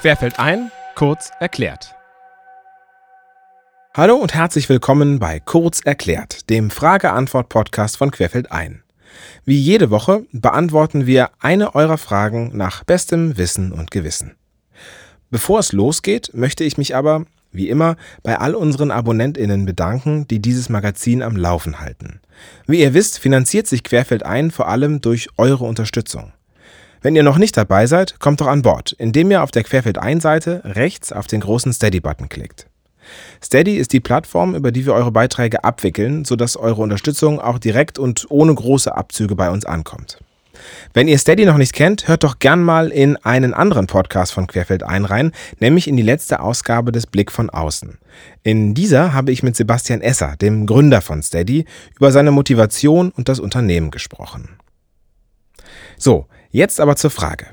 Querfeld ein, kurz erklärt. Hallo und herzlich willkommen bei Kurz erklärt, dem Frage-Antwort-Podcast von Querfeld ein. Wie jede Woche beantworten wir eine eurer Fragen nach bestem Wissen und Gewissen. Bevor es losgeht, möchte ich mich aber, wie immer, bei all unseren AbonnentInnen bedanken, die dieses Magazin am Laufen halten. Wie ihr wisst, finanziert sich Querfeld ein vor allem durch eure Unterstützung. Wenn ihr noch nicht dabei seid, kommt doch an Bord, indem ihr auf der Querfeld ein Seite rechts auf den großen Steady-Button klickt. Steady ist die Plattform, über die wir eure Beiträge abwickeln, sodass eure Unterstützung auch direkt und ohne große Abzüge bei uns ankommt. Wenn ihr Steady noch nicht kennt, hört doch gern mal in einen anderen Podcast von Querfeld ein rein, nämlich in die letzte Ausgabe des Blick von außen. In dieser habe ich mit Sebastian Esser, dem Gründer von Steady, über seine Motivation und das Unternehmen gesprochen. So, jetzt aber zur Frage.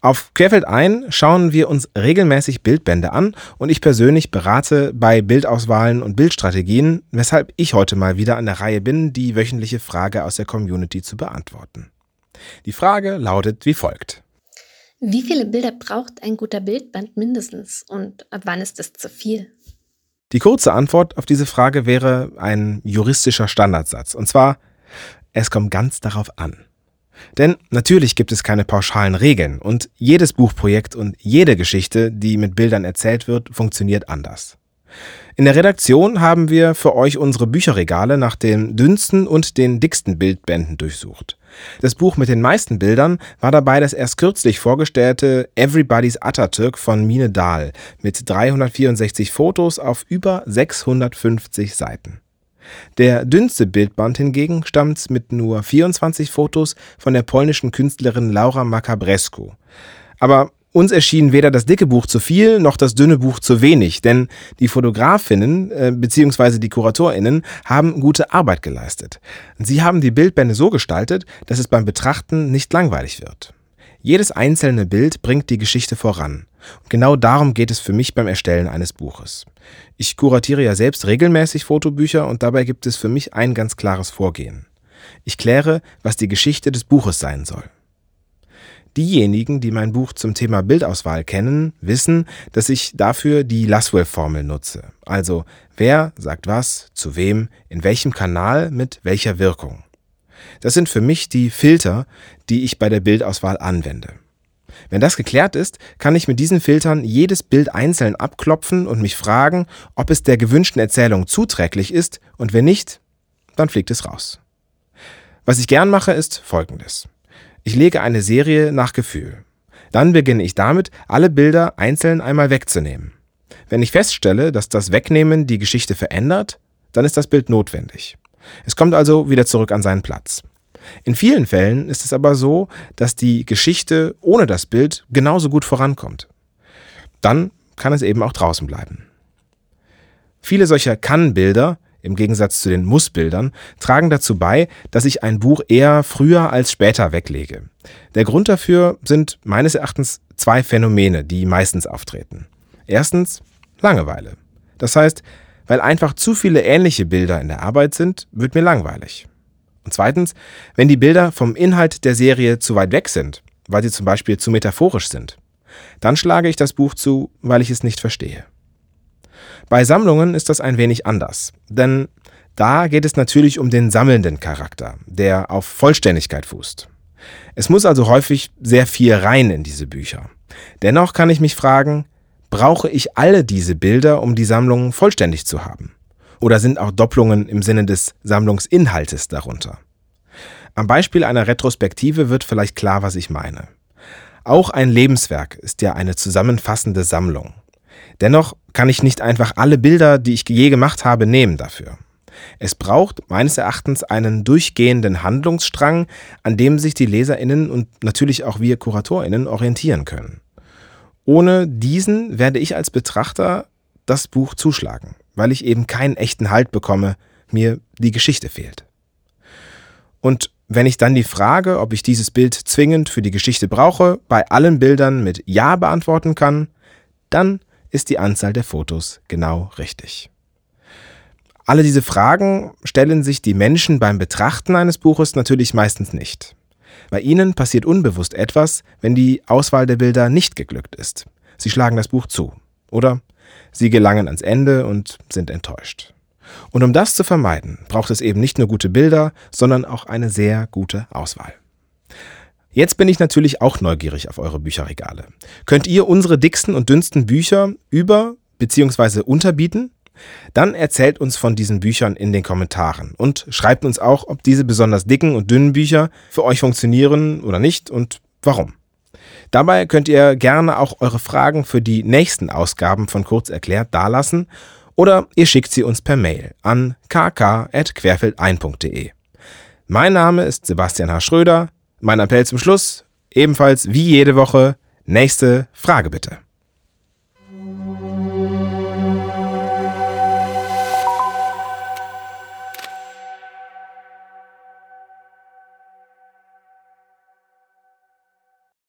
Auf Querfeld ein schauen wir uns regelmäßig Bildbände an und ich persönlich berate bei Bildauswahlen und Bildstrategien, weshalb ich heute mal wieder an der Reihe bin, die wöchentliche Frage aus der Community zu beantworten. Die Frage lautet wie folgt. Wie viele Bilder braucht ein guter Bildband mindestens und ab wann ist es zu viel? Die kurze Antwort auf diese Frage wäre ein juristischer Standardsatz. Und zwar, es kommt ganz darauf an. Denn natürlich gibt es keine pauschalen Regeln und jedes Buchprojekt und jede Geschichte, die mit Bildern erzählt wird, funktioniert anders. In der Redaktion haben wir für euch unsere Bücherregale nach den dünnsten und den dicksten Bildbänden durchsucht. Das Buch mit den meisten Bildern war dabei das erst kürzlich vorgestellte Everybody's Atatürk von Mine Dahl mit 364 Fotos auf über 650 Seiten. Der dünnste Bildband hingegen stammt mit nur 24 Fotos von der polnischen Künstlerin Laura Macabrescu. Aber uns erschien weder das dicke Buch zu viel noch das dünne Buch zu wenig, denn die Fotografinnen äh, bzw. die Kuratorinnen haben gute Arbeit geleistet. Sie haben die Bildbände so gestaltet, dass es beim Betrachten nicht langweilig wird. Jedes einzelne Bild bringt die Geschichte voran. Und genau darum geht es für mich beim Erstellen eines Buches. Ich kuratiere ja selbst regelmäßig Fotobücher und dabei gibt es für mich ein ganz klares Vorgehen. Ich kläre, was die Geschichte des Buches sein soll. Diejenigen, die mein Buch zum Thema Bildauswahl kennen, wissen, dass ich dafür die Laswell-Formel nutze. Also wer sagt was, zu wem, in welchem Kanal, mit welcher Wirkung. Das sind für mich die Filter, die ich bei der Bildauswahl anwende. Wenn das geklärt ist, kann ich mit diesen Filtern jedes Bild einzeln abklopfen und mich fragen, ob es der gewünschten Erzählung zuträglich ist und wenn nicht, dann fliegt es raus. Was ich gern mache, ist folgendes. Ich lege eine Serie nach Gefühl. Dann beginne ich damit, alle Bilder einzeln einmal wegzunehmen. Wenn ich feststelle, dass das Wegnehmen die Geschichte verändert, dann ist das Bild notwendig. Es kommt also wieder zurück an seinen Platz. In vielen Fällen ist es aber so, dass die Geschichte ohne das Bild genauso gut vorankommt. Dann kann es eben auch draußen bleiben. Viele solcher Kann-Bilder im Gegensatz zu den Muss-Bildern, tragen dazu bei, dass ich ein Buch eher früher als später weglege. Der Grund dafür sind meines Erachtens zwei Phänomene, die meistens auftreten. Erstens Langeweile. Das heißt, weil einfach zu viele ähnliche Bilder in der Arbeit sind, wird mir langweilig. Und zweitens, wenn die Bilder vom Inhalt der Serie zu weit weg sind, weil sie zum Beispiel zu metaphorisch sind, dann schlage ich das Buch zu, weil ich es nicht verstehe. Bei Sammlungen ist das ein wenig anders, denn da geht es natürlich um den sammelnden Charakter, der auf Vollständigkeit fußt. Es muss also häufig sehr viel rein in diese Bücher. Dennoch kann ich mich fragen, brauche ich alle diese Bilder, um die Sammlung vollständig zu haben? Oder sind auch Doppelungen im Sinne des Sammlungsinhaltes darunter? Am Beispiel einer Retrospektive wird vielleicht klar, was ich meine. Auch ein Lebenswerk ist ja eine zusammenfassende Sammlung. Dennoch kann ich nicht einfach alle Bilder, die ich je gemacht habe, nehmen dafür. Es braucht meines Erachtens einen durchgehenden Handlungsstrang, an dem sich die Leserinnen und natürlich auch wir Kuratorinnen orientieren können. Ohne diesen werde ich als Betrachter das Buch zuschlagen, weil ich eben keinen echten Halt bekomme, mir die Geschichte fehlt. Und wenn ich dann die Frage, ob ich dieses Bild zwingend für die Geschichte brauche, bei allen Bildern mit Ja beantworten kann, dann ist die Anzahl der Fotos genau richtig. Alle diese Fragen stellen sich die Menschen beim Betrachten eines Buches natürlich meistens nicht. Bei ihnen passiert unbewusst etwas, wenn die Auswahl der Bilder nicht geglückt ist. Sie schlagen das Buch zu. Oder Sie gelangen ans Ende und sind enttäuscht. Und um das zu vermeiden, braucht es eben nicht nur gute Bilder, sondern auch eine sehr gute Auswahl. Jetzt bin ich natürlich auch neugierig auf eure Bücherregale. Könnt ihr unsere dicksten und dünnsten Bücher über bzw. unterbieten? Dann erzählt uns von diesen Büchern in den Kommentaren und schreibt uns auch, ob diese besonders dicken und dünnen Bücher für euch funktionieren oder nicht und warum. Dabei könnt ihr gerne auch eure Fragen für die nächsten Ausgaben von Kurz erklärt dalassen oder ihr schickt sie uns per Mail an kk.querfeldein.de. Mein Name ist Sebastian H. Schröder. Mein Appell zum Schluss, ebenfalls wie jede Woche, nächste Frage bitte.